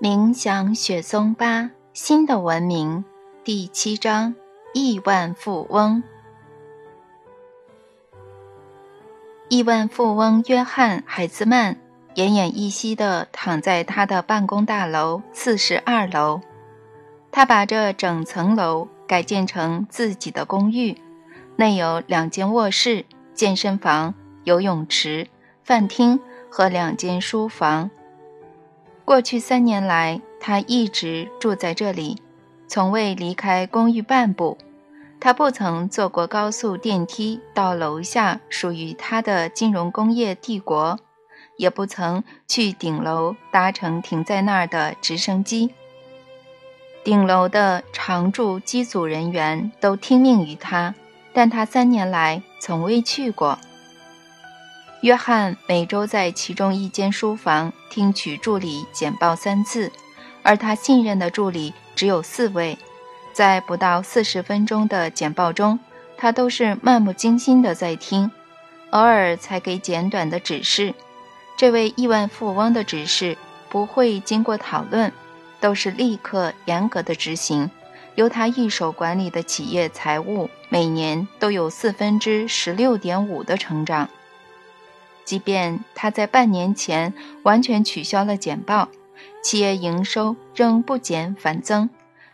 冥想雪松八新的文明第七章亿万富翁。亿万富翁约翰·海兹曼奄奄一息地躺在他的办公大楼四十二楼，他把这整层楼改建成自己的公寓，内有两间卧室、健身房、游泳池、饭厅和两间书房。过去三年来，他一直住在这里，从未离开公寓半步。他不曾坐过高速电梯到楼下属于他的金融工业帝国，也不曾去顶楼搭乘停在那儿的直升机。顶楼的常驻机组人员都听命于他，但他三年来从未去过。约翰每周在其中一间书房听取助理简报三次，而他信任的助理只有四位。在不到四十分钟的简报中，他都是漫不经心的在听，偶尔才给简短的指示。这位亿万富翁的指示不会经过讨论，都是立刻严格的执行。由他一手管理的企业财务每年都有四分之十六点五的成长。即便他在半年前完全取消了简报，企业营收仍不减反增。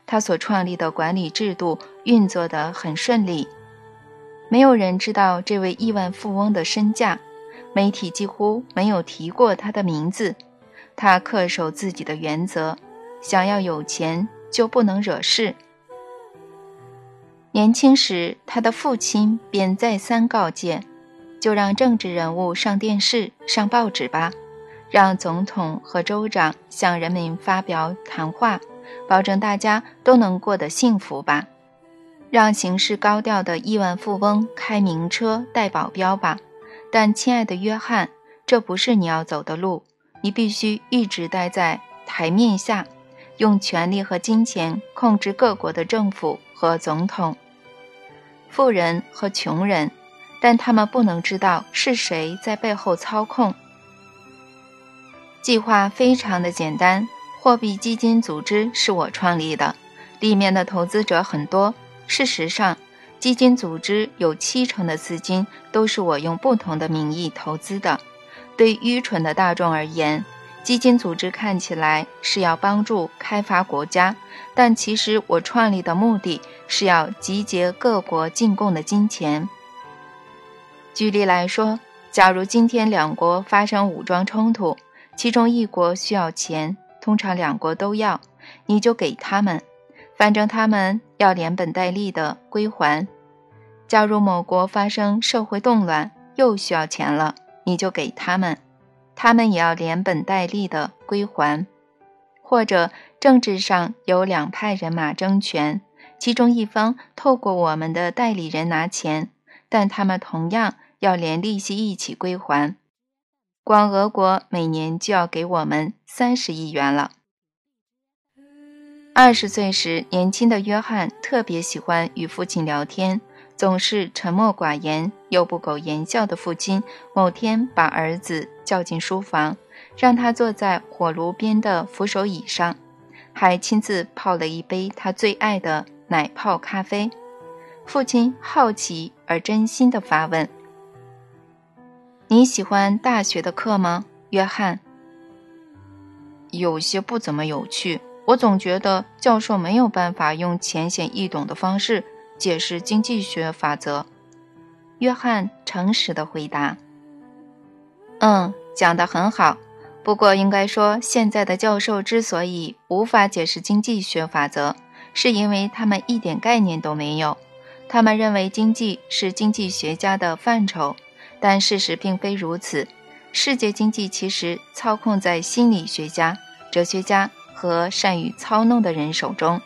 他所创立的管理制度运作得很顺利。没有人知道这位亿万富翁的身价，媒体几乎没有提过他的名字。他恪守自己的原则：想要有钱就不能惹事。年轻时，他的父亲便再三告诫。就让政治人物上电视、上报纸吧，让总统和州长向人民发表谈话，保证大家都能过得幸福吧。让行事高调的亿万富翁开名车、带保镖吧。但，亲爱的约翰，这不是你要走的路。你必须一直待在台面下，用权力和金钱控制各国的政府和总统、富人和穷人。但他们不能知道是谁在背后操控。计划非常的简单，货币基金组织是我创立的，里面的投资者很多。事实上，基金组织有七成的资金都是我用不同的名义投资的。对愚蠢的大众而言，基金组织看起来是要帮助开发国家，但其实我创立的目的是要集结各国进贡的金钱。举例来说，假如今天两国发生武装冲突，其中一国需要钱，通常两国都要，你就给他们，反正他们要连本带利的归还。假如某国发生社会动乱，又需要钱了，你就给他们，他们也要连本带利的归还。或者政治上有两派人马争权，其中一方透过我们的代理人拿钱。但他们同样要连利息一起归还，光俄国每年就要给我们三十亿元了。二十岁时，年轻的约翰特别喜欢与父亲聊天，总是沉默寡言又不苟言笑的父亲，某天把儿子叫进书房，让他坐在火炉边的扶手椅上，还亲自泡了一杯他最爱的奶泡咖啡。父亲好奇而真心的发问：“你喜欢大学的课吗，约翰？”“有些不怎么有趣，我总觉得教授没有办法用浅显易懂的方式解释经济学法则。”约翰诚实的回答。“嗯，讲得很好。不过应该说，现在的教授之所以无法解释经济学法则，是因为他们一点概念都没有。”他们认为经济是经济学家的范畴，但事实并非如此。世界经济其实操控在心理学家、哲学家和善于操弄的人手中。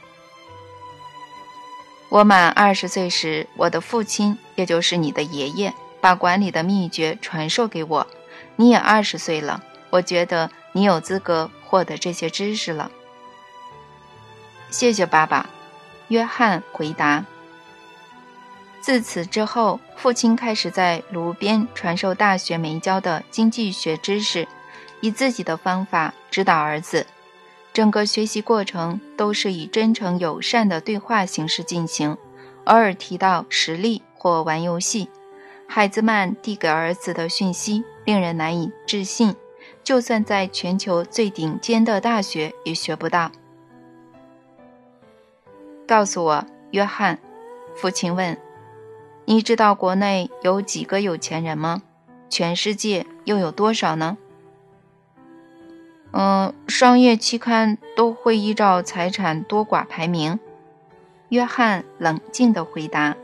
我满二十岁时，我的父亲，也就是你的爷爷，把管理的秘诀传授给我。你也二十岁了，我觉得你有资格获得这些知识了。谢谢爸爸，约翰回答。自此之后，父亲开始在炉边传授大学没教的经济学知识，以自己的方法指导儿子。整个学习过程都是以真诚友善的对话形式进行，偶尔提到实例或玩游戏。海兹曼递给儿子的讯息令人难以置信，就算在全球最顶尖的大学也学不到。告诉我，约翰，父亲问。你知道国内有几个有钱人吗？全世界又有多少呢？嗯，商业期刊都会依照财产多寡排名。约翰冷静地回答。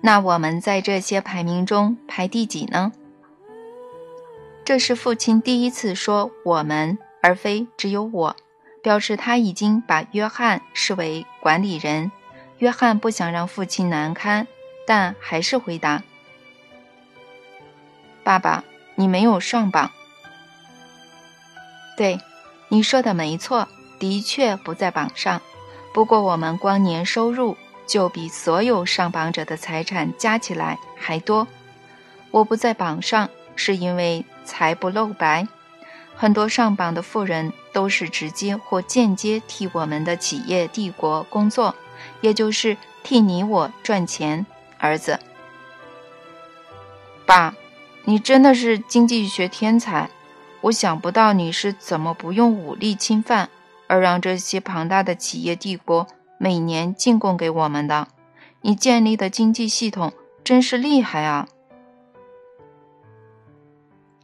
那我们在这些排名中排第几呢？这是父亲第一次说“我们”而非只有我，表示他已经把约翰视为管理人。约翰不想让父亲难堪，但还是回答：“爸爸，你没有上榜。”“对，你说的没错，的确不在榜上。不过我们光年收入就比所有上榜者的财产加起来还多。我不在榜上，是因为财不露白。很多上榜的富人都是直接或间接替我们的企业帝国工作。”也就是替你我赚钱，儿子。爸，你真的是经济学天才。我想不到你是怎么不用武力侵犯，而让这些庞大的企业帝国每年进贡给我们的。你建立的经济系统真是厉害啊！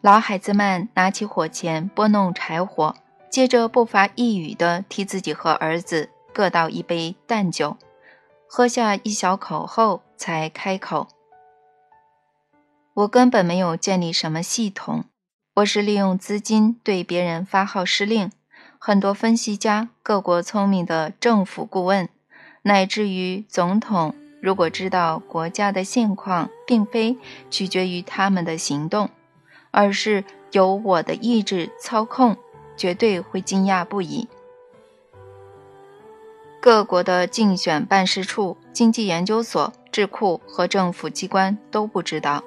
老海子们拿起火钳拨弄柴火，接着不发一语地替自己和儿子各倒一杯淡酒。喝下一小口后，才开口：“我根本没有建立什么系统，我是利用资金对别人发号施令。很多分析家、各国聪明的政府顾问，乃至于总统，如果知道国家的现况并非取决于他们的行动，而是由我的意志操控，绝对会惊讶不已。”各国的竞选办事处、经济研究所、智库和政府机关都不知道，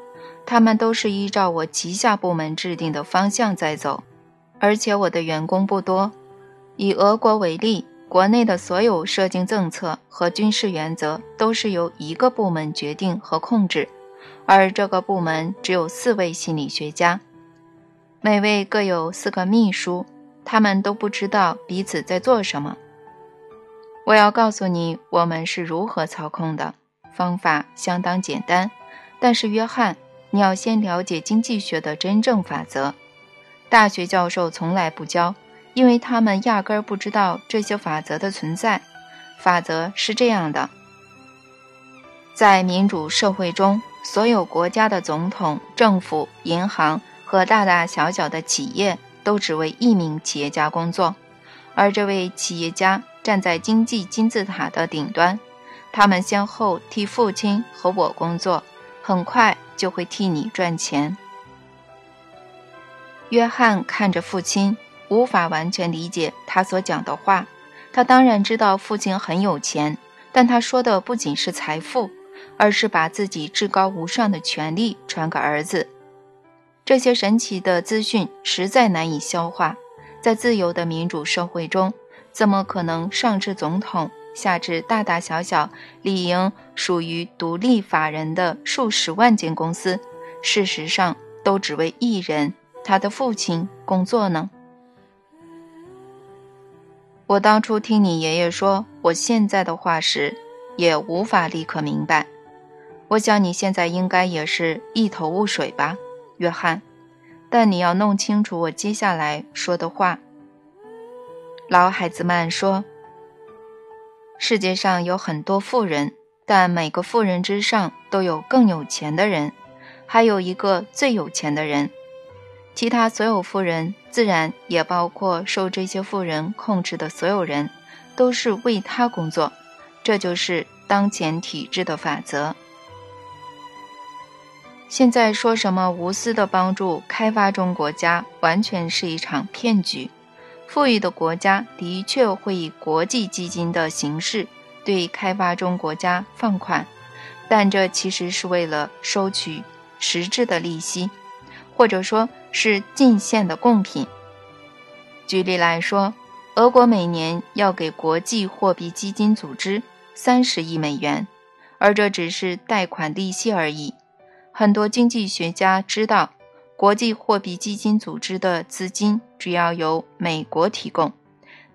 他们都是依照我旗下部门制定的方向在走，而且我的员工不多。以俄国为例，国内的所有涉境政策和军事原则都是由一个部门决定和控制，而这个部门只有四位心理学家，每位各有四个秘书，他们都不知道彼此在做什么。我要告诉你，我们是如何操控的。方法相当简单，但是约翰，你要先了解经济学的真正法则。大学教授从来不教，因为他们压根儿不知道这些法则的存在。法则是这样的：在民主社会中，所有国家的总统、政府、银行和大大小小的企业都只为一名企业家工作，而这位企业家。站在经济金字塔的顶端，他们先后替父亲和我工作，很快就会替你赚钱。约翰看着父亲，无法完全理解他所讲的话。他当然知道父亲很有钱，但他说的不仅是财富，而是把自己至高无上的权力传给儿子。这些神奇的资讯实在难以消化，在自由的民主社会中。怎么可能上至总统，下至大大小小理应属于独立法人的数十万间公司，事实上都只为一人——他的父亲工作呢？我当初听你爷爷说我现在的话时，也无法立刻明白。我想你现在应该也是一头雾水吧，约翰。但你要弄清楚我接下来说的话。老海子曼说：“世界上有很多富人，但每个富人之上都有更有钱的人，还有一个最有钱的人。其他所有富人，自然也包括受这些富人控制的所有人，都是为他工作。这就是当前体制的法则。现在说什么无私的帮助开发中国家，完全是一场骗局。”富裕的国家的确会以国际基金的形式对开发中国家放款，但这其实是为了收取实质的利息，或者说是进献的贡品。举例来说，俄国每年要给国际货币基金组织三十亿美元，而这只是贷款利息而已。很多经济学家知道，国际货币基金组织的资金主要由美国提供。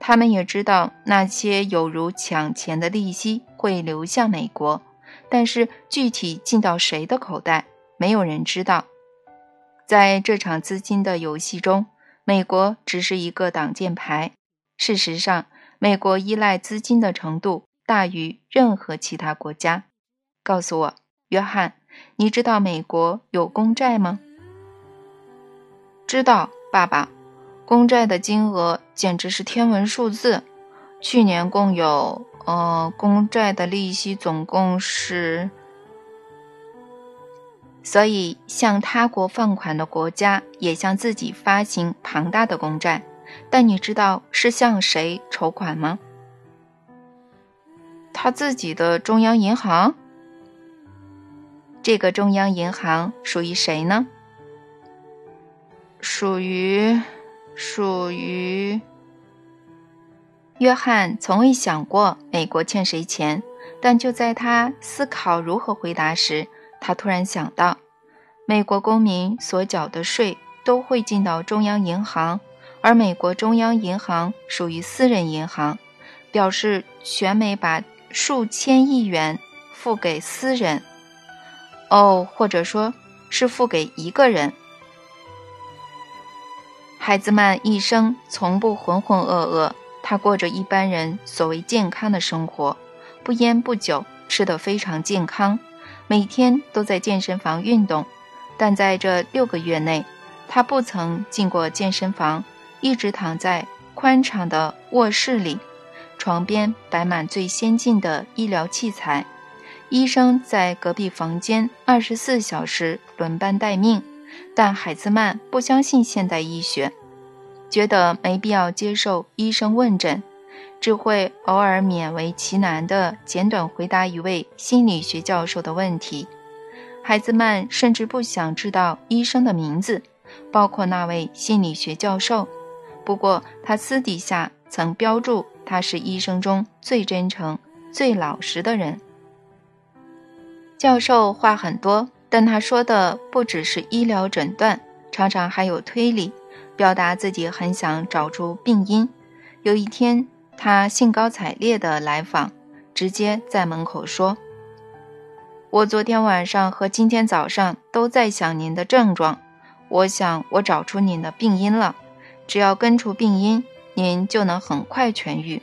他们也知道那些有如抢钱的利息会流向美国，但是具体进到谁的口袋，没有人知道。在这场资金的游戏中，美国只是一个挡箭牌。事实上，美国依赖资金的程度大于任何其他国家。告诉我，约翰，你知道美国有公债吗？知道，爸爸。公债的金额简直是天文数字，去年共有，呃，公债的利息总共是。所以，向他国放款的国家也向自己发行庞大的公债，但你知道是向谁筹款吗？他自己的中央银行。这个中央银行属于谁呢？属于。属于约翰，从未想过美国欠谁钱，但就在他思考如何回答时，他突然想到，美国公民所缴的税都会进到中央银行，而美国中央银行属于私人银行，表示全美把数千亿元付给私人，哦，或者说是付给一个人。海兹曼一生从不浑浑噩噩，他过着一般人所谓健康的生活，不烟不酒，吃得非常健康，每天都在健身房运动。但在这六个月内，他不曾进过健身房，一直躺在宽敞的卧室里，床边摆满最先进的医疗器材，医生在隔壁房间二十四小时轮班待命。但海兹曼不相信现代医学，觉得没必要接受医生问诊，只会偶尔勉为其难地简短回答一位心理学教授的问题。海兹曼甚至不想知道医生的名字，包括那位心理学教授。不过他私底下曾标注他是医生中最真诚、最老实的人。教授话很多。但他说的不只是医疗诊断，常常还有推理，表达自己很想找出病因。有一天，他兴高采烈地来访，直接在门口说：“我昨天晚上和今天早上都在想您的症状，我想我找出您的病因了。只要根除病因，您就能很快痊愈。”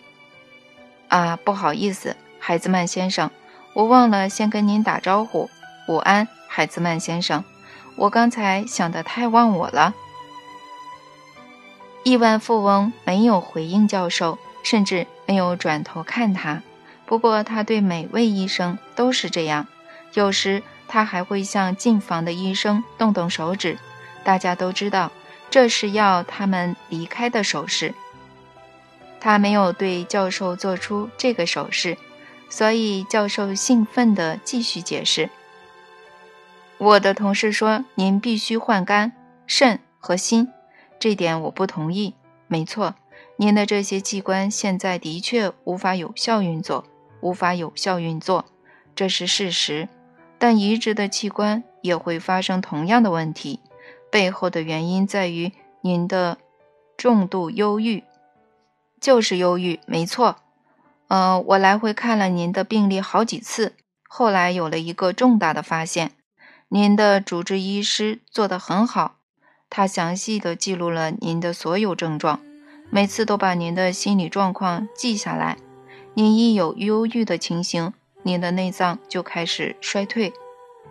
啊，不好意思，海兹曼先生，我忘了先跟您打招呼，午安。海兹曼先生，我刚才想的太忘我了。亿万富翁没有回应教授，甚至没有转头看他。不过他对每位医生都是这样，有时他还会向进房的医生动动手指，大家都知道这是要他们离开的手势。他没有对教授做出这个手势，所以教授兴奋地继续解释。我的同事说：“您必须换肝、肾和心，这点我不同意。没错，您的这些器官现在的确无法有效运作，无法有效运作，这是事实。但移植的器官也会发生同样的问题，背后的原因在于您的重度忧郁，就是忧郁。没错，呃，我来回看了您的病历好几次，后来有了一个重大的发现。”您的主治医师做得很好，他详细的记录了您的所有症状，每次都把您的心理状况记下来。您一有忧郁的情形，您的内脏就开始衰退。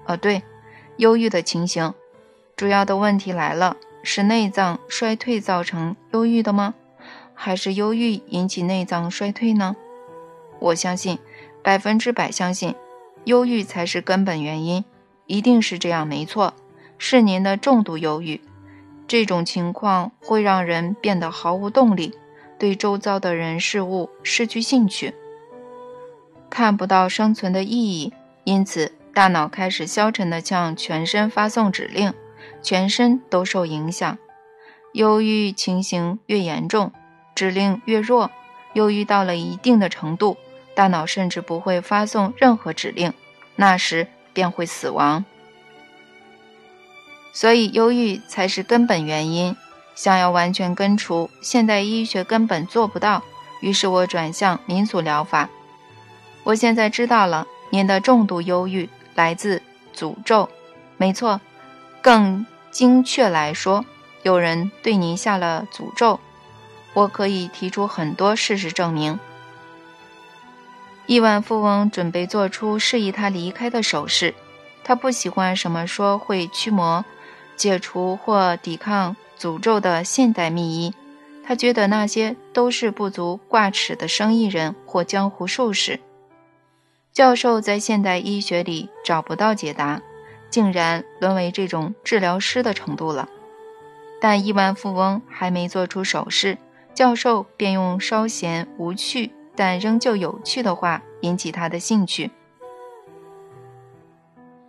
呃，对，忧郁的情形，主要的问题来了，是内脏衰退造成忧郁的吗？还是忧郁引起内脏衰退呢？我相信，百分之百相信，忧郁才是根本原因。一定是这样，没错，是您的重度忧郁。这种情况会让人变得毫无动力，对周遭的人事物失去兴趣，看不到生存的意义，因此大脑开始消沉地向全身发送指令，全身都受影响。忧郁情形越严重，指令越弱。忧郁到了一定的程度，大脑甚至不会发送任何指令，那时便会死亡。所以，忧郁才是根本原因。想要完全根除，现代医学根本做不到。于是我转向民俗疗法。我现在知道了，您的重度忧郁来自诅咒。没错，更精确来说，有人对您下了诅咒。我可以提出很多事实证明。亿万富翁准备做出示意他离开的手势。他不喜欢什么说会驱魔、解除或抵抗诅咒的现代秘医。他觉得那些都是不足挂齿的生意人或江湖术士。教授在现代医学里找不到解答，竟然沦为这种治疗师的程度了。但亿万富翁还没做出手势，教授便用稍显无趣但仍旧有趣的话引起他的兴趣。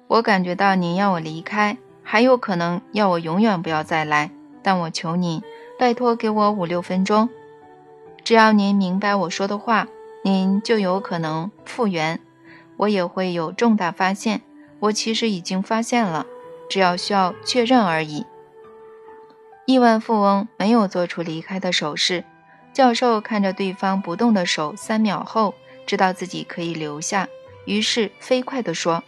我感觉到您要我离开，还有可能要我永远不要再来。但我求您，拜托给我五六分钟。只要您明白我说的话，您就有可能复原。我也会有重大发现。我其实已经发现了，只要需要确认而已。亿万富翁没有做出离开的手势。教授看着对方不动的手，三秒后知道自己可以留下，于是飞快地说。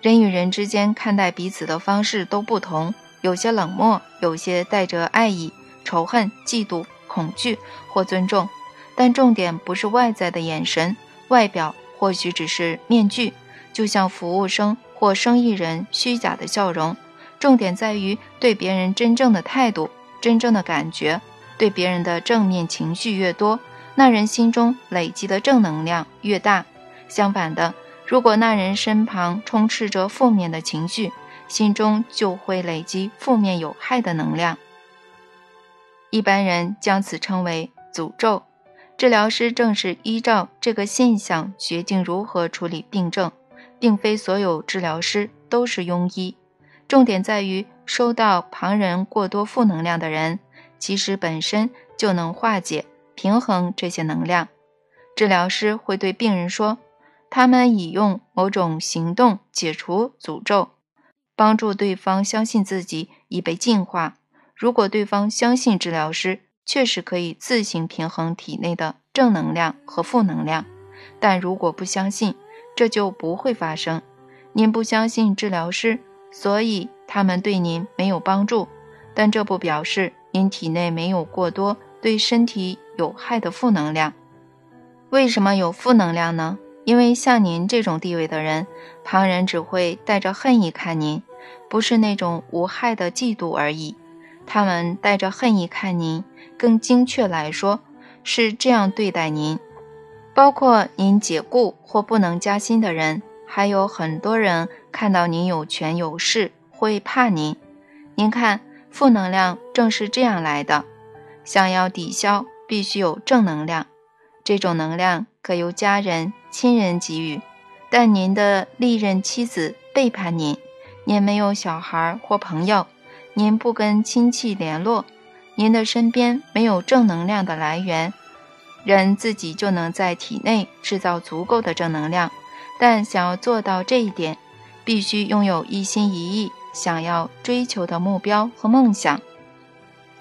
人与人之间看待彼此的方式都不同，有些冷漠，有些带着爱意、仇恨、嫉妒、恐惧或尊重。但重点不是外在的眼神，外表或许只是面具，就像服务生或生意人虚假的笑容。重点在于对别人真正的态度、真正的感觉。对别人的正面情绪越多，那人心中累积的正能量越大。相反的。如果那人身旁充斥着负面的情绪，心中就会累积负面有害的能量。一般人将此称为诅咒。治疗师正是依照这个现象决定如何处理病症，并非所有治疗师都是庸医。重点在于，收到旁人过多负能量的人，其实本身就能化解、平衡这些能量。治疗师会对病人说。他们已用某种行动解除诅咒，帮助对方相信自己已被净化。如果对方相信治疗师确实可以自行平衡体内的正能量和负能量，但如果不相信，这就不会发生。您不相信治疗师，所以他们对您没有帮助，但这不表示您体内没有过多对身体有害的负能量。为什么有负能量呢？因为像您这种地位的人，旁人只会带着恨意看您，不是那种无害的嫉妒而已。他们带着恨意看您，更精确来说，是这样对待您。包括您解雇或不能加薪的人，还有很多人看到您有权有势，会怕您。您看，负能量正是这样来的。想要抵消，必须有正能量。这种能量可由家人。亲人给予，但您的历任妻子背叛您，您没有小孩或朋友，您不跟亲戚联络，您的身边没有正能量的来源。人自己就能在体内制造足够的正能量，但想要做到这一点，必须拥有一心一意想要追求的目标和梦想，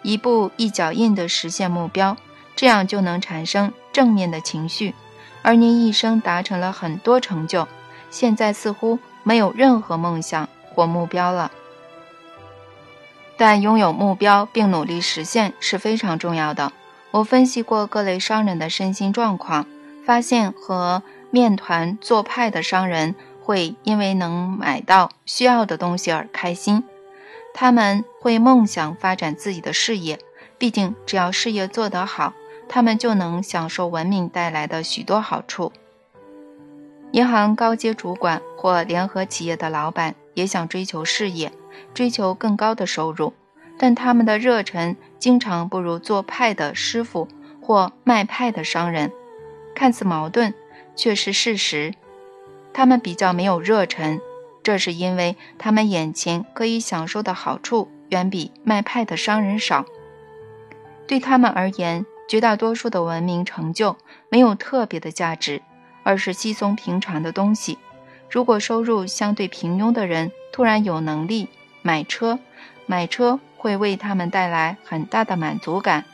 一步一脚印地实现目标，这样就能产生正面的情绪。而您一生达成了很多成就，现在似乎没有任何梦想或目标了。但拥有目标并努力实现是非常重要的。我分析过各类商人的身心状况，发现和面团做派的商人会因为能买到需要的东西而开心，他们会梦想发展自己的事业，毕竟只要事业做得好。他们就能享受文明带来的许多好处。银行高阶主管或联合企业的老板也想追求事业，追求更高的收入，但他们的热忱经常不如做派的师傅或卖派的商人。看似矛盾，却是事实。他们比较没有热忱，这是因为他们眼前可以享受的好处远比卖派的商人少。对他们而言，绝大多数的文明成就没有特别的价值，而是稀松平常的东西。如果收入相对平庸的人突然有能力买车，买车会为他们带来很大的满足感，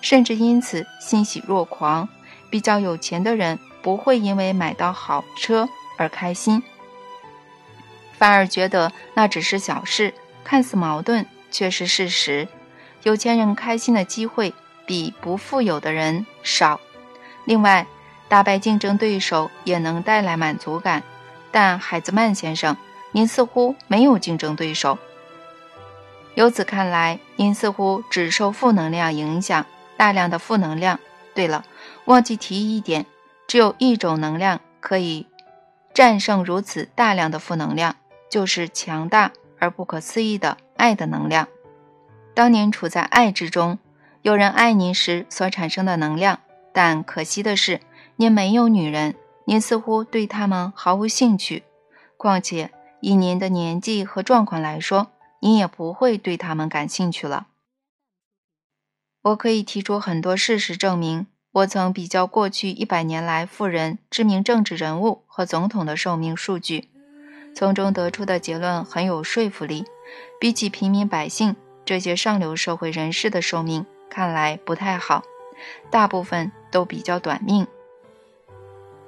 甚至因此欣喜若狂。比较有钱的人不会因为买到好车而开心，反而觉得那只是小事，看似矛盾却是事实。有钱人开心的机会比不富有的人少。另外，打败竞争对手也能带来满足感。但海兹曼先生，您似乎没有竞争对手。由此看来，您似乎只受负能量影响，大量的负能量。对了，忘记提一点，只有一种能量可以战胜如此大量的负能量，就是强大而不可思议的爱的能量。当您处在爱之中，有人爱您时所产生的能量，但可惜的是，您没有女人，您似乎对他们毫无兴趣。况且，以您的年纪和状况来说，您也不会对他们感兴趣了。我可以提出很多事实证明，我曾比较过去一百年来富人、知名政治人物和总统的寿命数据，从中得出的结论很有说服力。比起平民百姓。这些上流社会人士的寿命看来不太好，大部分都比较短命。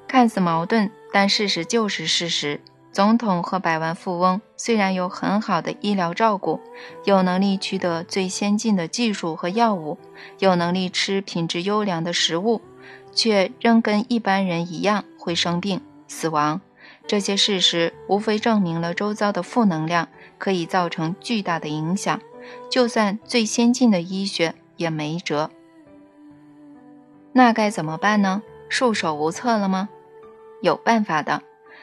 看似矛盾，但事实就是事实。总统和百万富翁虽然有很好的医疗照顾，有能力取得最先进的技术和药物，有能力吃品质优良的食物，却仍跟一般人一样会生病、死亡。这些事实无非证明了周遭的负能量可以造成巨大的影响。就算最先进的医学也没辙，那该怎么办呢？束手无策了吗？有办法的，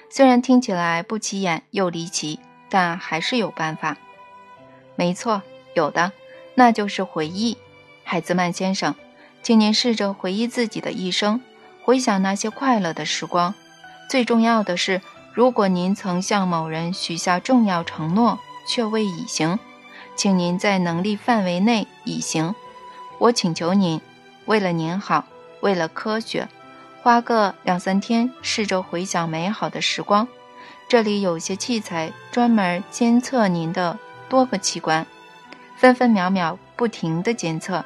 虽然听起来不起眼又离奇，但还是有办法。没错，有的，那就是回忆。海兹曼先生，请您试着回忆自己的一生，回想那些快乐的时光。最重要的是，如果您曾向某人许下重要承诺却未履行。请您在能力范围内以行。我请求您，为了您好，为了科学，花个两三天，试着回想美好的时光。这里有些器材专门监测您的多个器官，分分秒秒不停地监测。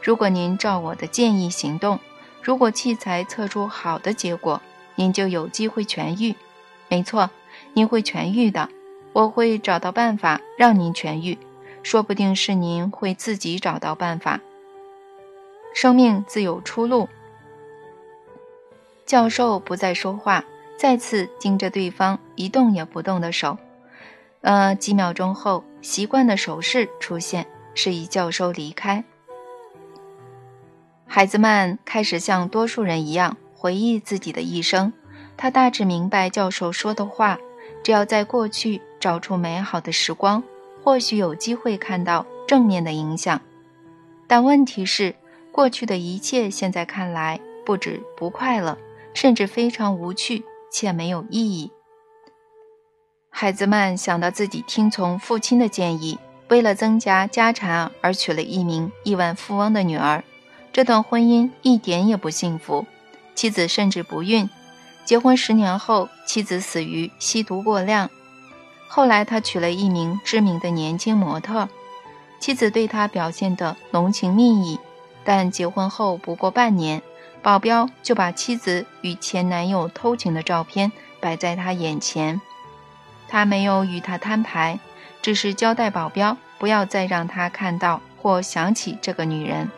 如果您照我的建议行动，如果器材测出好的结果，您就有机会痊愈。没错，您会痊愈的。我会找到办法让您痊愈。说不定是您会自己找到办法。生命自有出路。教授不再说话，再次盯着对方一动也不动的手。呃，几秒钟后，习惯的手势出现，示意教授离开。孩子们开始像多数人一样回忆自己的一生。他大致明白教授说的话：只要在过去找出美好的时光。或许有机会看到正面的影响，但问题是，过去的一切现在看来不止不快乐，甚至非常无趣且没有意义。孩子们想到自己听从父亲的建议，为了增加家产而娶了一名亿万富翁的女儿，这段婚姻一点也不幸福，妻子甚至不孕。结婚十年后，妻子死于吸毒过量。后来，他娶了一名知名的年轻模特，妻子对他表现得浓情蜜意。但结婚后不过半年，保镖就把妻子与前男友偷情的照片摆在他眼前。他没有与他摊牌，只是交代保镖不要再让他看到或想起这个女人。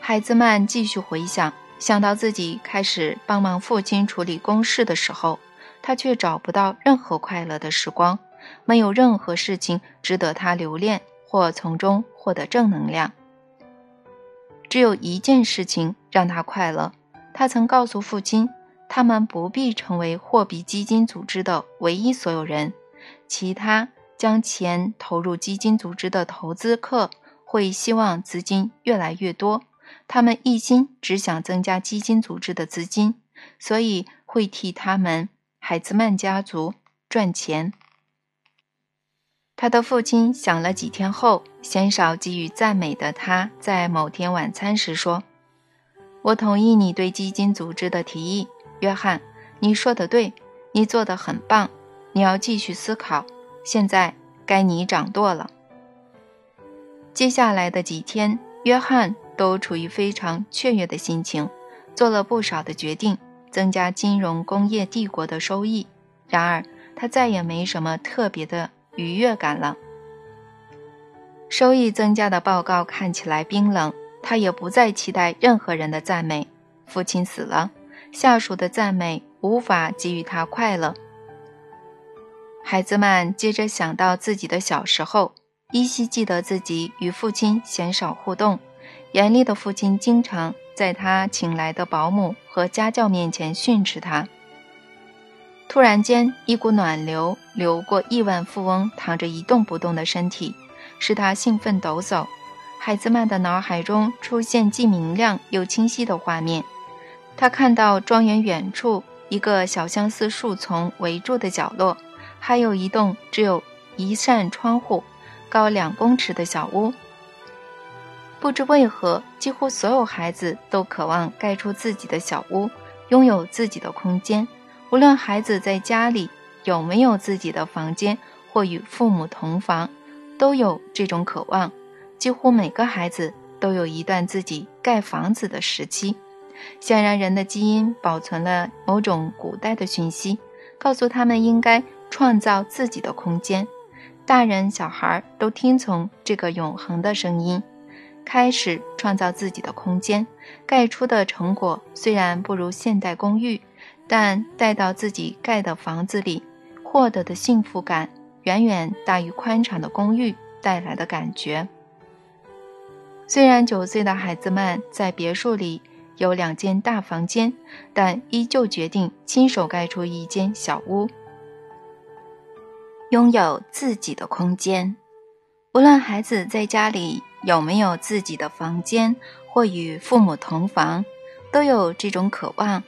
孩子们继续回想，想到自己开始帮忙父亲处理公事的时候。他却找不到任何快乐的时光，没有任何事情值得他留恋或从中获得正能量。只有一件事情让他快乐，他曾告诉父亲，他们不必成为货币基金组织的唯一所有人，其他将钱投入基金组织的投资客会希望资金越来越多，他们一心只想增加基金组织的资金，所以。会替他们海兹曼家族赚钱。他的父亲想了几天后，鲜少给予赞美的他，在某天晚餐时说：“我同意你对基金组织的提议，约翰，你说的对，你做的很棒。你要继续思考，现在该你掌舵了。”接下来的几天，约翰都处于非常雀跃的心情，做了不少的决定，增加金融工业帝国的收益。然而，他再也没什么特别的。愉悦感了。收益增加的报告看起来冰冷，他也不再期待任何人的赞美。父亲死了，下属的赞美无法给予他快乐。孩子们接着想到自己的小时候，依稀记得自己与父亲鲜少互动，严厉的父亲经常在他请来的保姆和家教面前训斥他。突然间，一股暖流流过亿万富翁躺着一动不动的身体，使他兴奋抖擞。海兹曼的脑海中出现既明亮又清晰的画面。他看到庄园远处一个小相思树丛围住的角落，还有一栋只有一扇窗户、高两公尺的小屋。不知为何，几乎所有孩子都渴望盖出自己的小屋，拥有自己的空间。无论孩子在家里有没有自己的房间，或与父母同房，都有这种渴望。几乎每个孩子都有一段自己盖房子的时期。显然，人的基因保存了某种古代的讯息，告诉他们应该创造自己的空间。大人、小孩都听从这个永恒的声音，开始创造自己的空间。盖出的成果虽然不如现代公寓。但带到自己盖的房子里，获得的幸福感远远大于宽敞的公寓带来的感觉。虽然九岁的孩子们在别墅里有两间大房间，但依旧决定亲手盖出一间小屋，拥有自己的空间。无论孩子在家里有没有自己的房间，或与父母同房，都有这种渴望。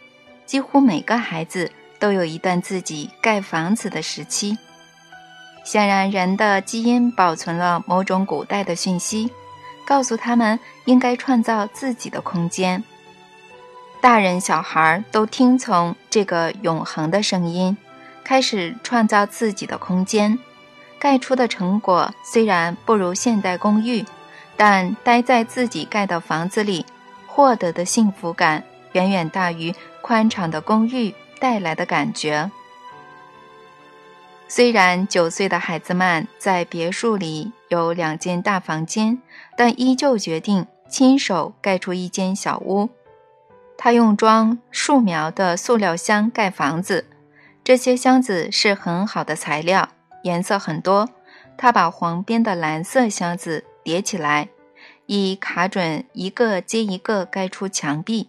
几乎每个孩子都有一段自己盖房子的时期。显然，人的基因保存了某种古代的讯息，告诉他们应该创造自己的空间。大人、小孩都听从这个永恒的声音，开始创造自己的空间。盖出的成果虽然不如现代公寓，但待在自己盖的房子里，获得的幸福感远远大于。宽敞的公寓带来的感觉。虽然九岁的孩子们在别墅里有两间大房间，但依旧决定亲手盖出一间小屋。他用装树苗的塑料箱盖房子，这些箱子是很好的材料，颜色很多。他把黄边的蓝色箱子叠起来，以卡准一个接一个盖出墙壁。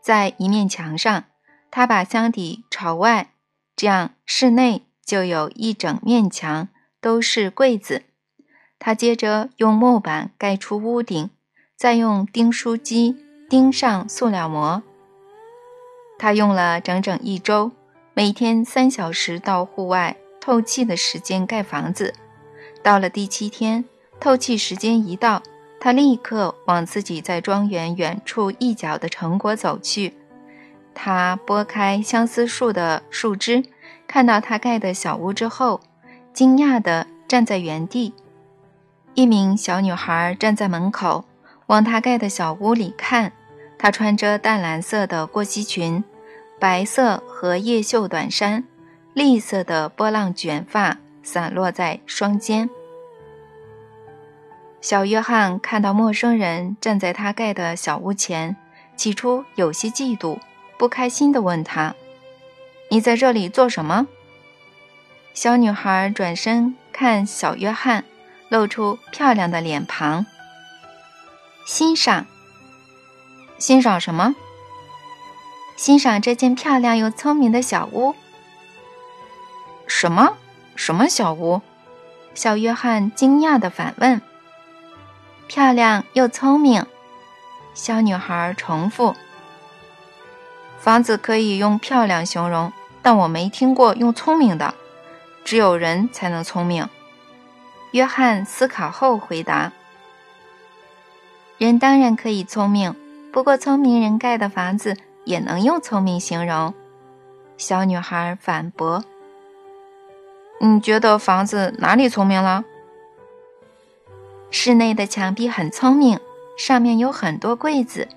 在一面墙上，他把箱底朝外，这样室内就有一整面墙都是柜子。他接着用木板盖出屋顶，再用钉书机钉上塑料膜。他用了整整一周，每天三小时到户外透气的时间盖房子。到了第七天，透气时间一到。他立刻往自己在庄园远处一角的成果走去。他拨开相思树的树枝，看到他盖的小屋之后，惊讶地站在原地。一名小女孩站在门口，往他盖的小屋里看。她穿着淡蓝色的过膝裙，白色荷叶袖短衫，栗色的波浪卷发散落在双肩。小约翰看到陌生人站在他盖的小屋前，起初有些嫉妒，不开心地问他：“你在这里做什么？”小女孩转身看小约翰，露出漂亮的脸庞。欣赏，欣赏什么？欣赏这间漂亮又聪明的小屋。什么？什么小屋？小约翰惊讶地反问。漂亮又聪明，小女孩重复。房子可以用漂亮形容，但我没听过用聪明的。只有人才能聪明。约翰思考后回答：“人当然可以聪明，不过聪明人盖的房子也能用聪明形容。”小女孩反驳：“你觉得房子哪里聪明了？”室内的墙壁很聪明，上面有很多柜子，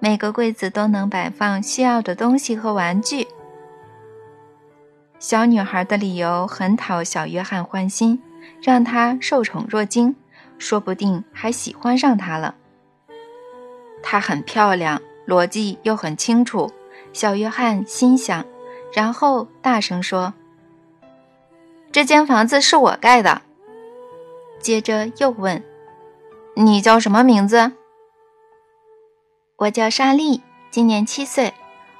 每个柜子都能摆放需要的东西和玩具。小女孩的理由很讨小约翰欢心，让他受宠若惊，说不定还喜欢上她了。她很漂亮，逻辑又很清楚，小约翰心想，然后大声说：“这间房子是我盖的。”接着又问：“你叫什么名字？”“我叫莎莉，今年七岁，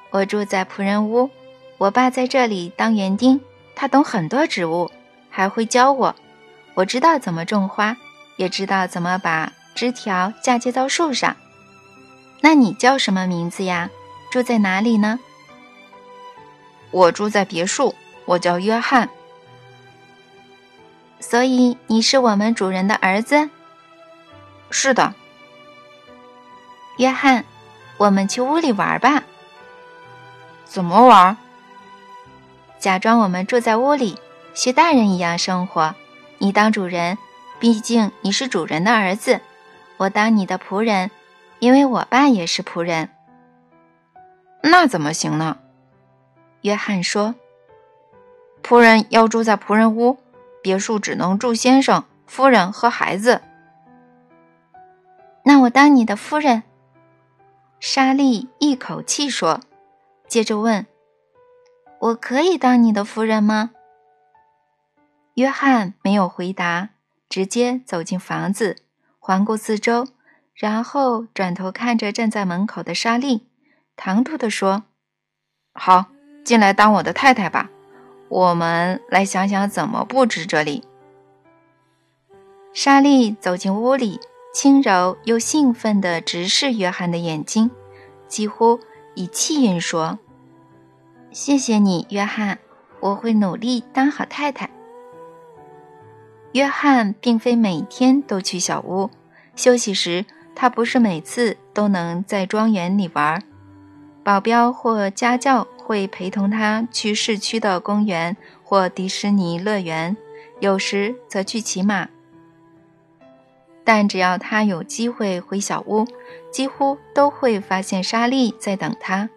我住在仆人屋。”我爸在这里当园丁，他懂很多植物，还会教我。我知道怎么种花，也知道怎么把枝条嫁接到树上。那你叫什么名字呀？住在哪里呢？我住在别墅，我叫约翰。所以你是我们主人的儿子？是的。约翰，我们去屋里玩吧。怎么玩？假装我们住在屋里，学大人一样生活。你当主人，毕竟你是主人的儿子；我当你的仆人，因为我爸也是仆人。那怎么行呢？约翰说：“仆人要住在仆人屋，别墅只能住先生、夫人和孩子。”那我当你的夫人。”莎莉一口气说，接着问。我可以当你的夫人吗？约翰没有回答，直接走进房子，环顾四周，然后转头看着站在门口的莎莉，唐突地说：“好，进来当我的太太吧。我们来想想怎么布置这里。”莎莉走进屋里，轻柔又兴奋地直视约翰的眼睛，几乎以气音说。谢谢你，约翰，我会努力当好太太。约翰并非每天都去小屋休息时，他不是每次都能在庄园里玩。保镖或家教会陪同他去市区的公园或迪士尼乐园，有时则去骑马。但只要他有机会回小屋，几乎都会发现莎莉在等他。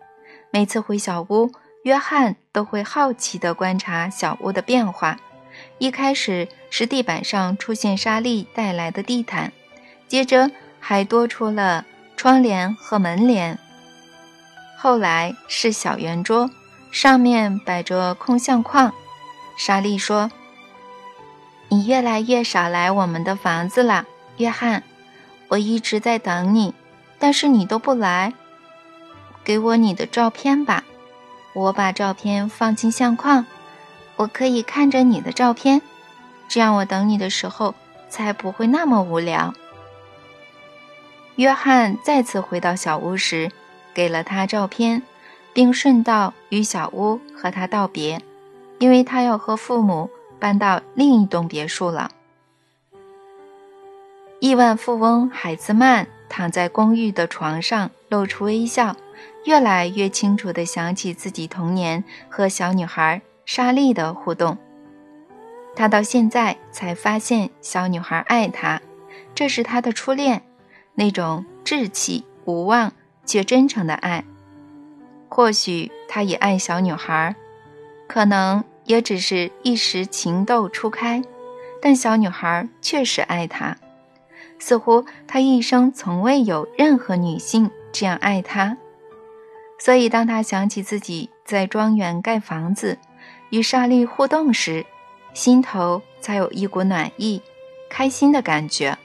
每次回小屋。约翰都会好奇地观察小屋的变化。一开始是地板上出现莎莉带来的地毯，接着还多出了窗帘和门帘。后来是小圆桌，上面摆着空相框。莎莉说：“你越来越少来我们的房子了，约翰。我一直在等你，但是你都不来。给我你的照片吧。”我把照片放进相框，我可以看着你的照片，这样我等你的时候才不会那么无聊。约翰再次回到小屋时，给了他照片，并顺道与小屋和他道别，因为他要和父母搬到另一栋别墅了。亿万富翁海兹曼躺在公寓的床上，露出微笑。越来越清楚地想起自己童年和小女孩莎莉的互动，他到现在才发现小女孩爱他，这是他的初恋，那种稚气无望却真诚的爱。或许他也爱小女孩，可能也只是一时情窦初开，但小女孩确实爱他，似乎他一生从未有任何女性这样爱他。所以，当他想起自己在庄园盖房子，与莎莉互动时，心头才有一股暖意、开心的感觉。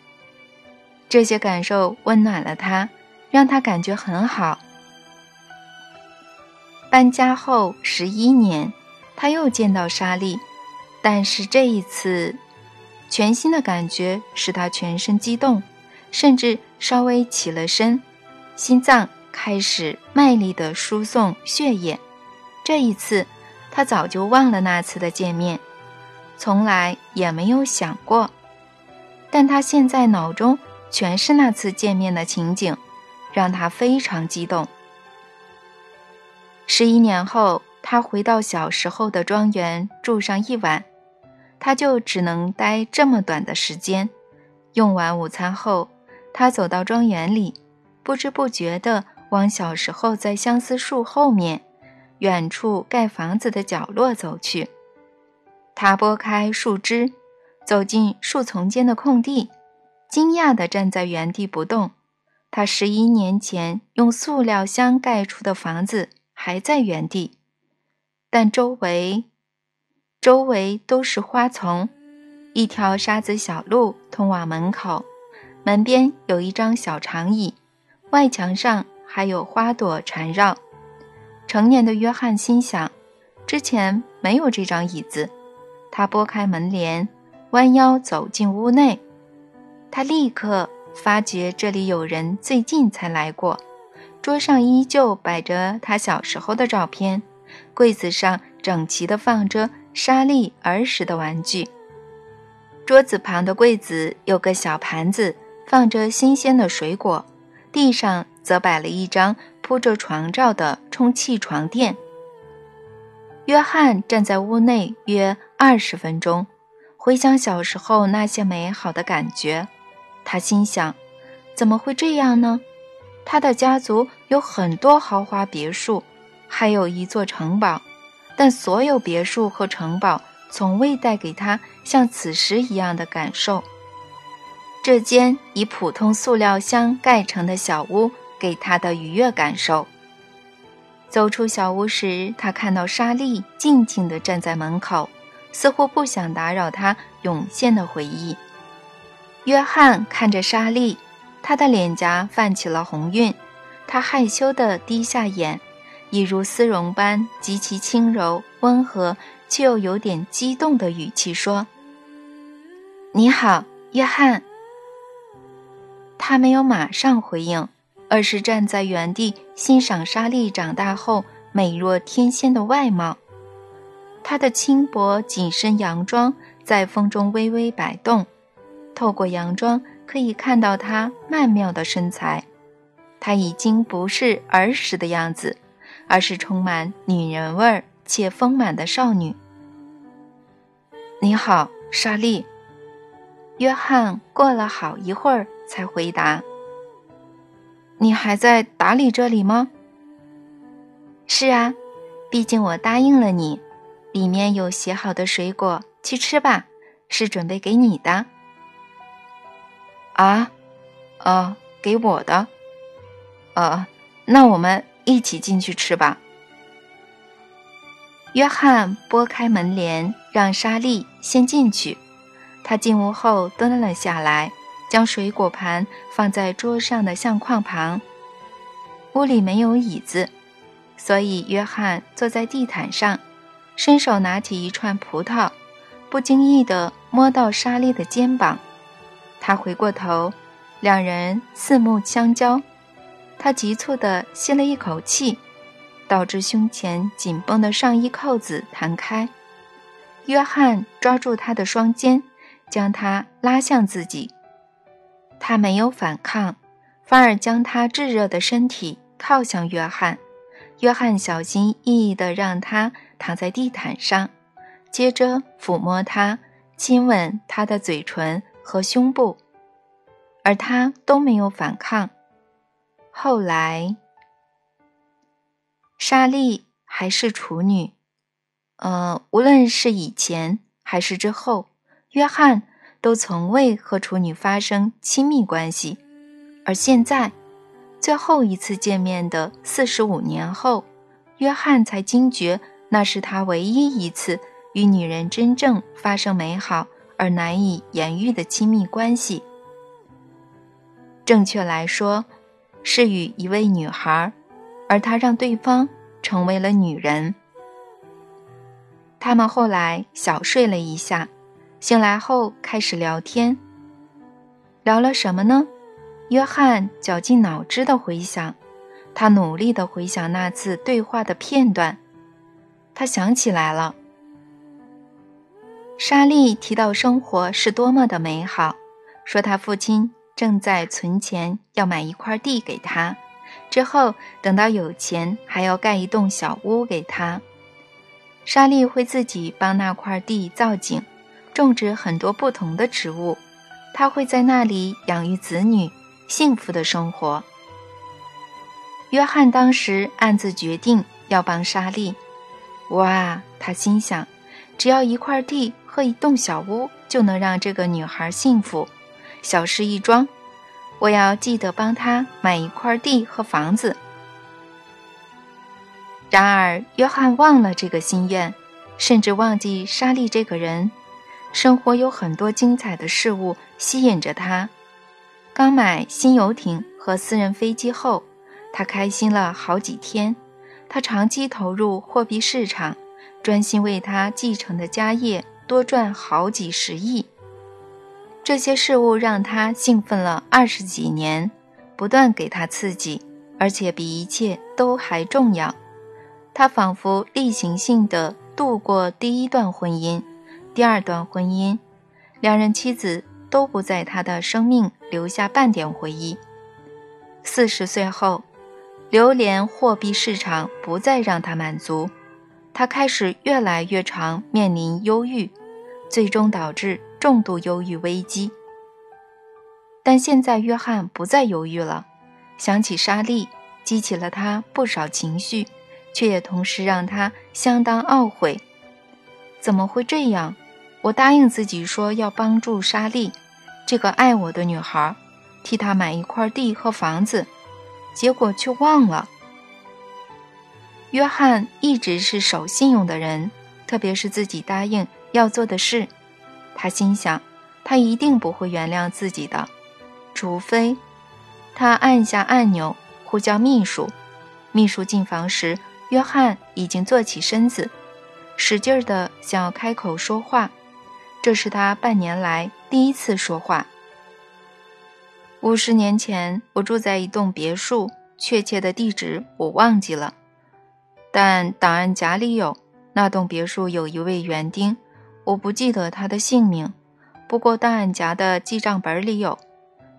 这些感受温暖了他，让他感觉很好。搬家后十一年，他又见到莎莉，但是这一次，全新的感觉使他全身激动，甚至稍微起了身，心脏。开始卖力地输送血液。这一次，他早就忘了那次的见面，从来也没有想过。但他现在脑中全是那次见面的情景，让他非常激动。十一年后，他回到小时候的庄园住上一晚，他就只能待这么短的时间。用完午餐后，他走到庄园里，不知不觉地往小时候在相思树后面。远处盖房子的角落走去，他拨开树枝，走进树丛间的空地，惊讶地站在原地不动。他十一年前用塑料箱盖出的房子还在原地，但周围，周围都是花丛。一条沙子小路通往门口，门边有一张小长椅，外墙上还有花朵缠绕。成年的约翰心想，之前没有这张椅子。他拨开门帘，弯腰走进屋内。他立刻发觉这里有人最近才来过。桌上依旧摆着他小时候的照片，柜子上整齐地放着莎莉儿时的玩具。桌子旁的柜子有个小盘子，放着新鲜的水果。地上则摆了一张。铺着床罩的充气床垫。约翰站在屋内约二十分钟，回想小时候那些美好的感觉。他心想：怎么会这样呢？他的家族有很多豪华别墅，还有一座城堡，但所有别墅和城堡从未带给他像此时一样的感受。这间以普通塑料箱盖成的小屋。给他的愉悦感受。走出小屋时，他看到莎莉静静地站在门口，似乎不想打扰他涌现的回忆。约翰看着莎莉，他的脸颊泛起了红晕，他害羞地低下眼，一如丝绒般极其轻柔、温和，却又有点激动的语气说：“你好，约翰。”他没有马上回应。而是站在原地欣赏莎莉长大后美若天仙的外貌。她的轻薄紧身洋装在风中微微摆动，透过洋装可以看到她曼妙的身材。她已经不是儿时的样子，而是充满女人味儿且丰满的少女。你好，莎莉。约翰过了好一会儿才回答。你还在打理这里吗？是啊，毕竟我答应了你。里面有洗好的水果，去吃吧，是准备给你的。啊，呃，给我的。呃，那我们一起进去吃吧。约翰拨开门帘，让莎莉先进去。他进屋后蹲了下来。将水果盘放在桌上的相框旁。屋里没有椅子，所以约翰坐在地毯上，伸手拿起一串葡萄，不经意地摸到莎莉的肩膀。他回过头，两人四目相交。他急促地吸了一口气，导致胸前紧绷的上衣扣子弹开。约翰抓住他的双肩，将他拉向自己。他没有反抗，反而将他炙热的身体靠向约翰。约翰小心翼翼地让他躺在地毯上，接着抚摸他，亲吻他的嘴唇和胸部，而他都没有反抗。后来，莎莉还是处女，呃，无论是以前还是之后，约翰。都从未和处女发生亲密关系，而现在，最后一次见面的四十五年后，约翰才惊觉那是他唯一一次与女人真正发生美好而难以言喻的亲密关系。正确来说，是与一位女孩，而他让对方成为了女人。他们后来小睡了一下。醒来后开始聊天，聊了什么呢？约翰绞尽脑汁的回想，他努力地回想那次对话的片段，他想起来了。莎莉提到生活是多么的美好，说他父亲正在存钱要买一块地给他，之后等到有钱还要盖一栋小屋给他。莎莉会自己帮那块地造景，种植很多不同的植物，他会在那里养育子女，幸福的生活。约翰当时暗自决定要帮莎莉。哇，他心想，只要一块地。和一栋小屋就能让这个女孩幸福，小事一桩。我要记得帮他买一块地和房子。然而，约翰忘了这个心愿，甚至忘记莎莉这个人。生活有很多精彩的事物吸引着他。刚买新游艇和私人飞机后，他开心了好几天。他长期投入货币市场，专心为他继承的家业。多赚好几十亿，这些事物让他兴奋了二十几年，不断给他刺激，而且比一切都还重要。他仿佛例行性的度过第一段婚姻、第二段婚姻，两人妻子都不在他的生命留下半点回忆。四十岁后，流连货币市场不再让他满足。他开始越来越常面临忧郁，最终导致重度忧郁危机。但现在约翰不再犹豫了，想起莎莉，激起了他不少情绪，却也同时让他相当懊悔。怎么会这样？我答应自己说要帮助莎莉，这个爱我的女孩，替她买一块地和房子，结果却忘了。约翰一直是守信用的人，特别是自己答应要做的事。他心想，他一定不会原谅自己的，除非……他按下按钮，呼叫秘书。秘书进房时，约翰已经坐起身子，使劲儿的想要开口说话。这是他半年来第一次说话。五十年前，我住在一栋别墅，确切的地址我忘记了。但档案夹里有那栋别墅有一位园丁，我不记得他的姓名。不过档案夹的记账本里有，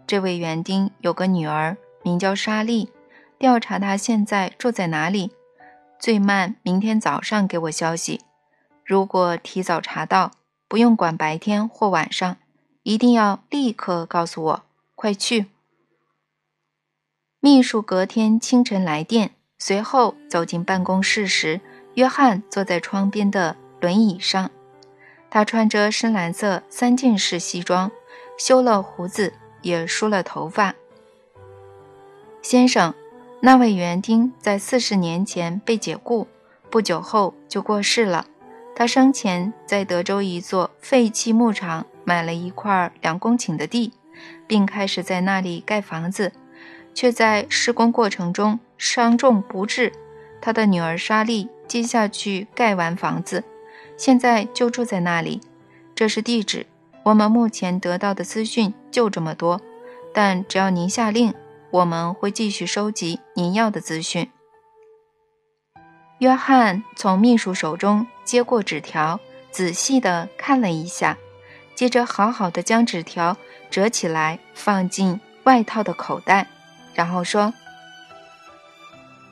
这位园丁有个女儿，名叫莎莉。调查他现在住在哪里，最慢明天早上给我消息。如果提早查到，不用管白天或晚上，一定要立刻告诉我。快去！秘书隔天清晨来电。随后走进办公室时，约翰坐在窗边的轮椅上。他穿着深蓝色三件式西装，修了胡子，也梳了头发。先生，那位园丁在四十年前被解雇，不久后就过世了。他生前在德州一座废弃牧场买了一块两公顷的地，并开始在那里盖房子。却在施工过程中伤重不治。他的女儿莎莉接下去盖完房子，现在就住在那里。这是地址。我们目前得到的资讯就这么多，但只要您下令，我们会继续收集您要的资讯。约翰从秘书手中接过纸条，仔细地看了一下，接着好好的将纸条折起来，放进外套的口袋。然后说：“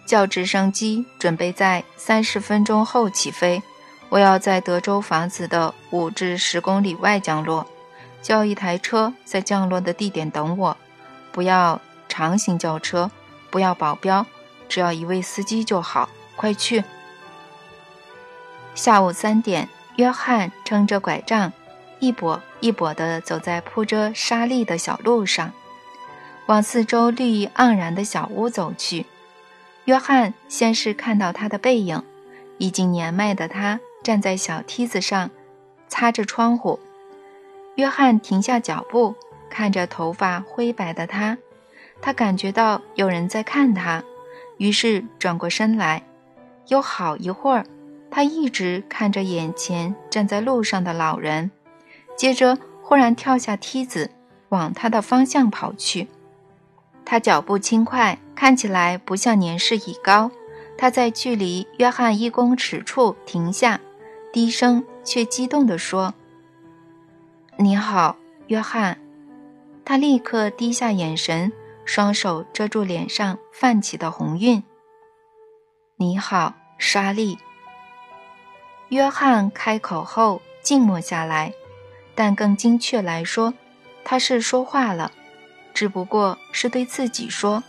叫直升机准备在三十分钟后起飞。我要在德州房子的五至十公里外降落。叫一台车在降落的地点等我。不要长型轿车，不要保镖，只要一位司机就好。快去！”下午三点，约翰撑着拐杖，一跛一跛地走在铺着沙砾的小路上。往四周绿意盎然的小屋走去。约翰先是看到他的背影，已经年迈的他站在小梯子上，擦着窗户。约翰停下脚步，看着头发灰白的他，他感觉到有人在看他，于是转过身来。有好一会儿，他一直看着眼前站在路上的老人，接着忽然跳下梯子，往他的方向跑去。他脚步轻快，看起来不像年事已高。他在距离约翰一公尺处停下，低声却激动地说：“你好，约翰。”他立刻低下眼神，双手遮住脸上泛起的红晕。“你好，莎莉。”约翰开口后静默下来，但更精确来说，他是说话了。只不过是对自己说：“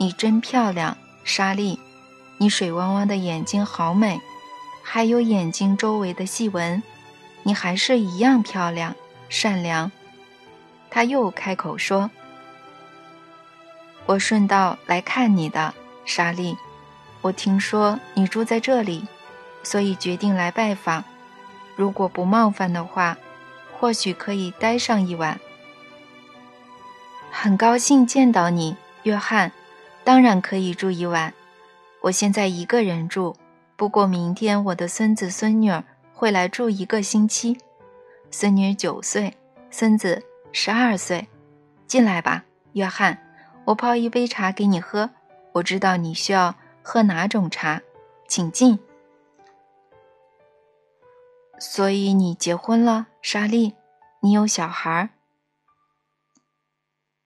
你真漂亮，莎莉，你水汪汪的眼睛好美，还有眼睛周围的细纹，你还是一样漂亮、善良。”他又开口说：“我顺道来看你的，莎莉。我听说你住在这里，所以决定来拜访。如果不冒犯的话，或许可以待上一晚。”很高兴见到你，约翰。当然可以住一晚。我现在一个人住，不过明天我的孙子孙女儿会来住一个星期。孙女九岁，孙子十二岁。进来吧，约翰。我泡一杯茶给你喝。我知道你需要喝哪种茶，请进。所以你结婚了，莎莉？你有小孩儿？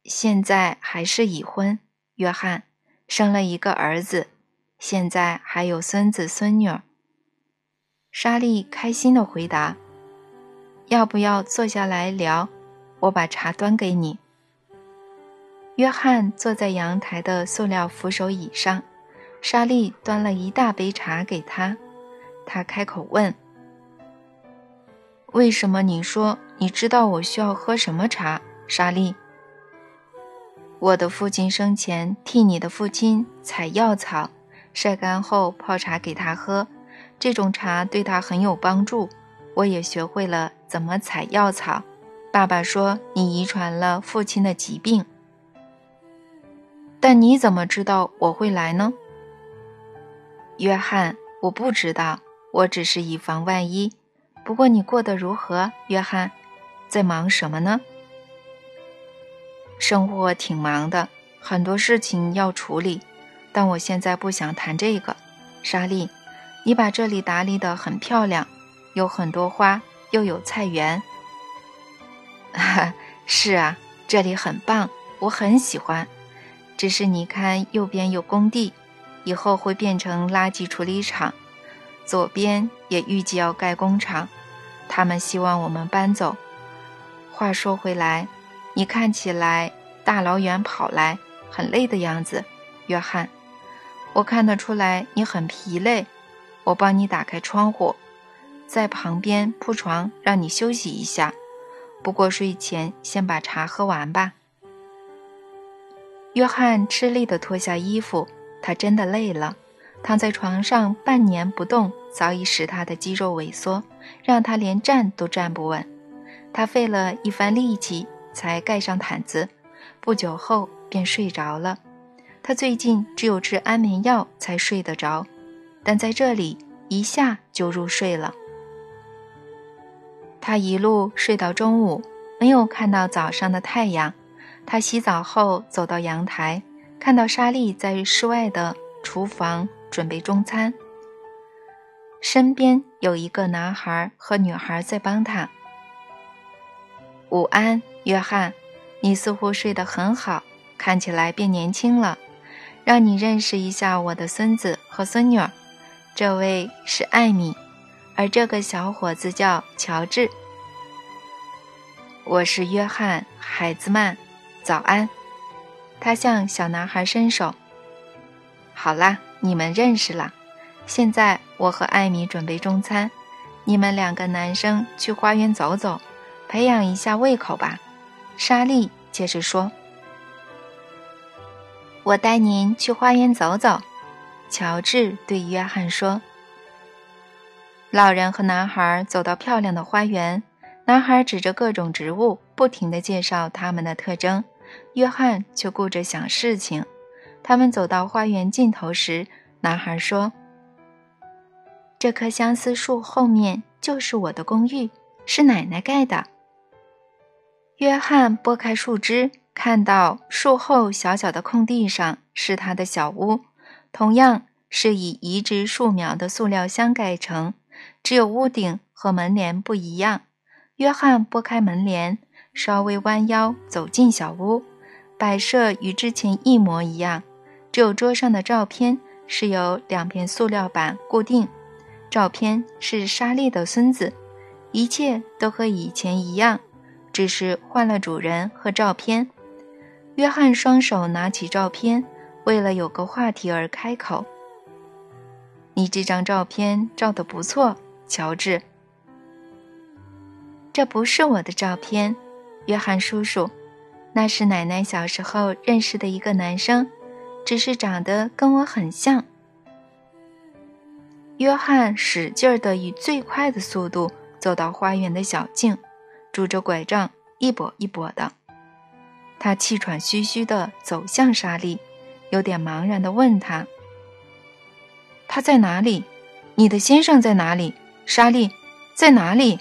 现在还是已婚，约翰生了一个儿子，现在还有孙子孙女。莎莉开心地回答：“要不要坐下来聊？我把茶端给你。”约翰坐在阳台的塑料扶手椅上，莎莉端了一大杯茶给他。他开口问：“为什么你说你知道我需要喝什么茶，莎莉？”我的父亲生前替你的父亲采药草，晒干后泡茶给他喝，这种茶对他很有帮助。我也学会了怎么采药草。爸爸说你遗传了父亲的疾病，但你怎么知道我会来呢？约翰，我不知道，我只是以防万一。不过你过得如何，约翰？在忙什么呢？生活挺忙的，很多事情要处理，但我现在不想谈这个。莎莉，你把这里打理得很漂亮，有很多花，又有菜园。哈，是啊，这里很棒，我很喜欢。只是你看，右边有工地，以后会变成垃圾处理厂；左边也预计要盖工厂，他们希望我们搬走。话说回来。你看起来大老远跑来，很累的样子，约翰。我看得出来你很疲累。我帮你打开窗户，在旁边铺床，让你休息一下。不过睡前先把茶喝完吧。约翰吃力地脱下衣服，他真的累了。躺在床上半年不动，早已使他的肌肉萎缩，让他连站都站不稳。他费了一番力气。才盖上毯子，不久后便睡着了。他最近只有吃安眠药才睡得着，但在这里一下就入睡了。他一路睡到中午，没有看到早上的太阳。他洗澡后走到阳台，看到莎莉在室外的厨房准备中餐，身边有一个男孩和女孩在帮他。午安。约翰，你似乎睡得很好，看起来变年轻了。让你认识一下我的孙子和孙女儿，这位是艾米，而这个小伙子叫乔治。我是约翰·海兹曼，早安。他向小男孩伸手。好啦，你们认识了。现在我和艾米准备中餐，你们两个男生去花园走走，培养一下胃口吧。莎莉接着说：“我带您去花园走走。”乔治对约翰说。老人和男孩走到漂亮的花园，男孩指着各种植物，不停地介绍它们的特征，约翰却顾着想事情。他们走到花园尽头时，男孩说：“这棵相思树后面就是我的公寓，是奶奶盖的。”约翰拨开树枝，看到树后小小的空地上是他的小屋，同样是以移植树苗的塑料箱盖成，只有屋顶和门帘不一样。约翰拨开门帘，稍微弯腰走进小屋，摆设与之前一模一样，只有桌上的照片是由两片塑料板固定。照片是莎莉的孙子，一切都和以前一样，只是换了主人和照片。约翰双手拿起照片，为了有个话题而开口：“你这张照片照得不错，乔治。”这不是我的照片，约翰叔叔，那是奶奶小时候认识的一个男生，只是长得跟我很像。约翰使劲儿地以最快的速度走到花园的小径，拄着拐杖一跛一跛的。他气喘吁吁地走向莎莉，有点茫然地问他：“他在哪里？你的先生在哪里？莎莉在哪里？”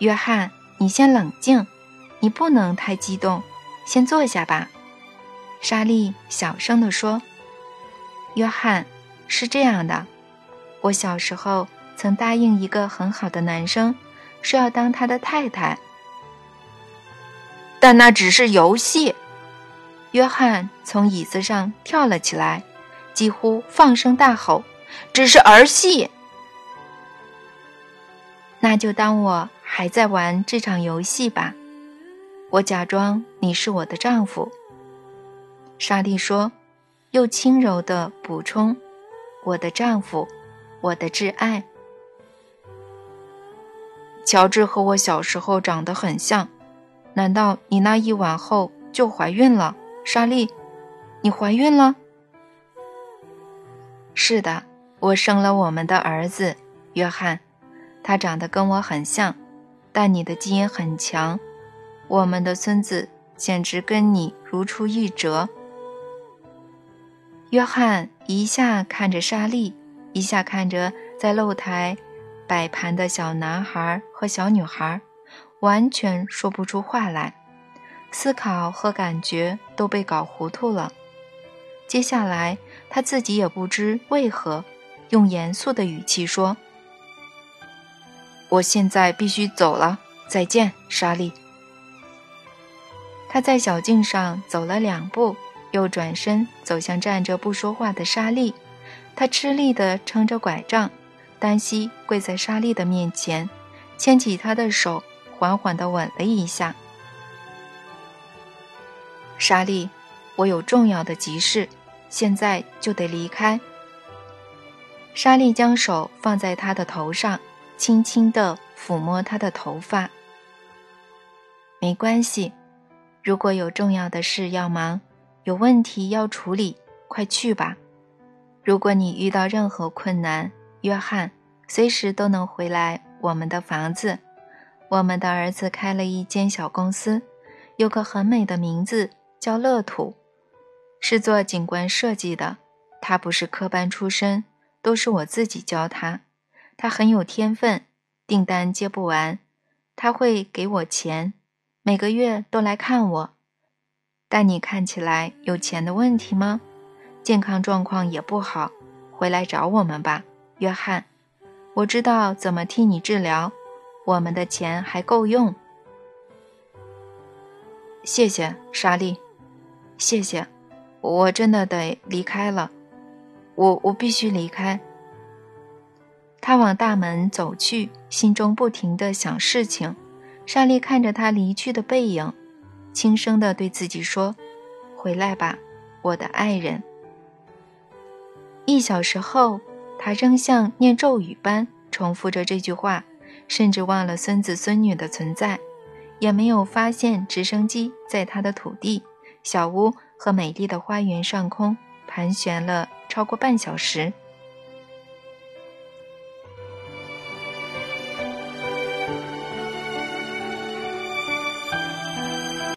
约翰，你先冷静，你不能太激动，先坐下吧。”莎莉小声地说。“约翰，是这样的，我小时候曾答应一个很好的男生，说要当他的太太，但那只是游戏。”约翰从椅子上跳了起来，几乎放声大吼：“只是儿戏！”那就当我。还在玩这场游戏吧，我假装你是我的丈夫。”莎莉说，又轻柔地补充：“我的丈夫，我的挚爱。”乔治和我小时候长得很像，难道你那一晚后就怀孕了？莎莉，你怀孕了？是的，我生了我们的儿子约翰，他长得跟我很像。但你的基因很强，我们的孙子简直跟你如出一辙。约翰一下看着莎莉，一下看着在露台摆盘的小男孩和小女孩，完全说不出话来，思考和感觉都被搞糊涂了。接下来他自己也不知为何，用严肃的语气说。我现在必须走了，再见，莎莉。他在小径上走了两步，又转身走向站着不说话的莎莉。他吃力地撑着拐杖，单膝跪在莎莉的面前，牵起她的手，缓缓地吻了一下。莎莉，我有重要的急事，现在就得离开。莎莉将手放在他的头上。轻轻地抚摸他的头发。没关系，如果有重要的事要忙，有问题要处理，快去吧。如果你遇到任何困难，约翰随时都能回来我们的房子。我们的儿子开了一间小公司，有个很美的名字，叫乐土，是做景观设计的。他不是科班出身，都是我自己教他。他很有天分，订单接不完，他会给我钱，每个月都来看我。但你看起来有钱的问题吗？健康状况也不好，回来找我们吧，约翰。我知道怎么替你治疗，我们的钱还够用。谢谢，莎莉，谢谢。我真的得离开了，我我必须离开。他往大门走去，心中不停的想事情。莎莉看着他离去的背影，轻声的对自己说：“回来吧，我的爱人。”一小时后，他仍像念咒语般重复着这句话，甚至忘了孙子孙女的存在，也没有发现直升机在他的土地、小屋和美丽的花园上空盘旋了超过半小时。